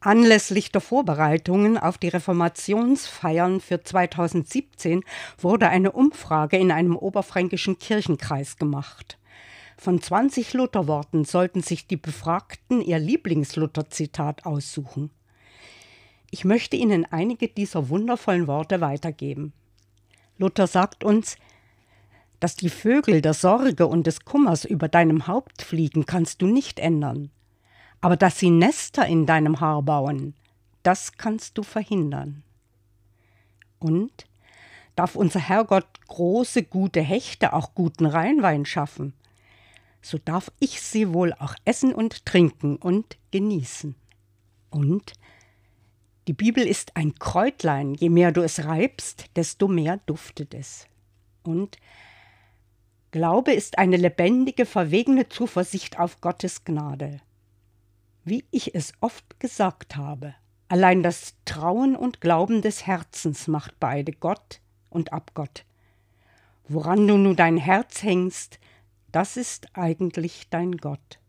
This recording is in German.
Anlässlich der Vorbereitungen auf die Reformationsfeiern für 2017 wurde eine Umfrage in einem oberfränkischen Kirchenkreis gemacht. Von 20 Lutherworten sollten sich die Befragten ihr Lieblingsluther-Zitat aussuchen. Ich möchte Ihnen einige dieser wundervollen Worte weitergeben. Luther sagt uns, dass die Vögel der Sorge und des Kummers über deinem Haupt fliegen, kannst du nicht ändern. Aber dass sie Nester in deinem Haar bauen, das kannst du verhindern. Und darf unser Herrgott große, gute Hechte auch guten Rheinwein schaffen, so darf ich sie wohl auch essen und trinken und genießen. Und die Bibel ist ein Kräutlein, je mehr du es reibst, desto mehr duftet es. Und Glaube ist eine lebendige, verwegene Zuversicht auf Gottes Gnade. Wie ich es oft gesagt habe, allein das Trauen und Glauben des Herzens macht beide Gott und Abgott. Woran du nun dein Herz hängst, das ist eigentlich dein Gott.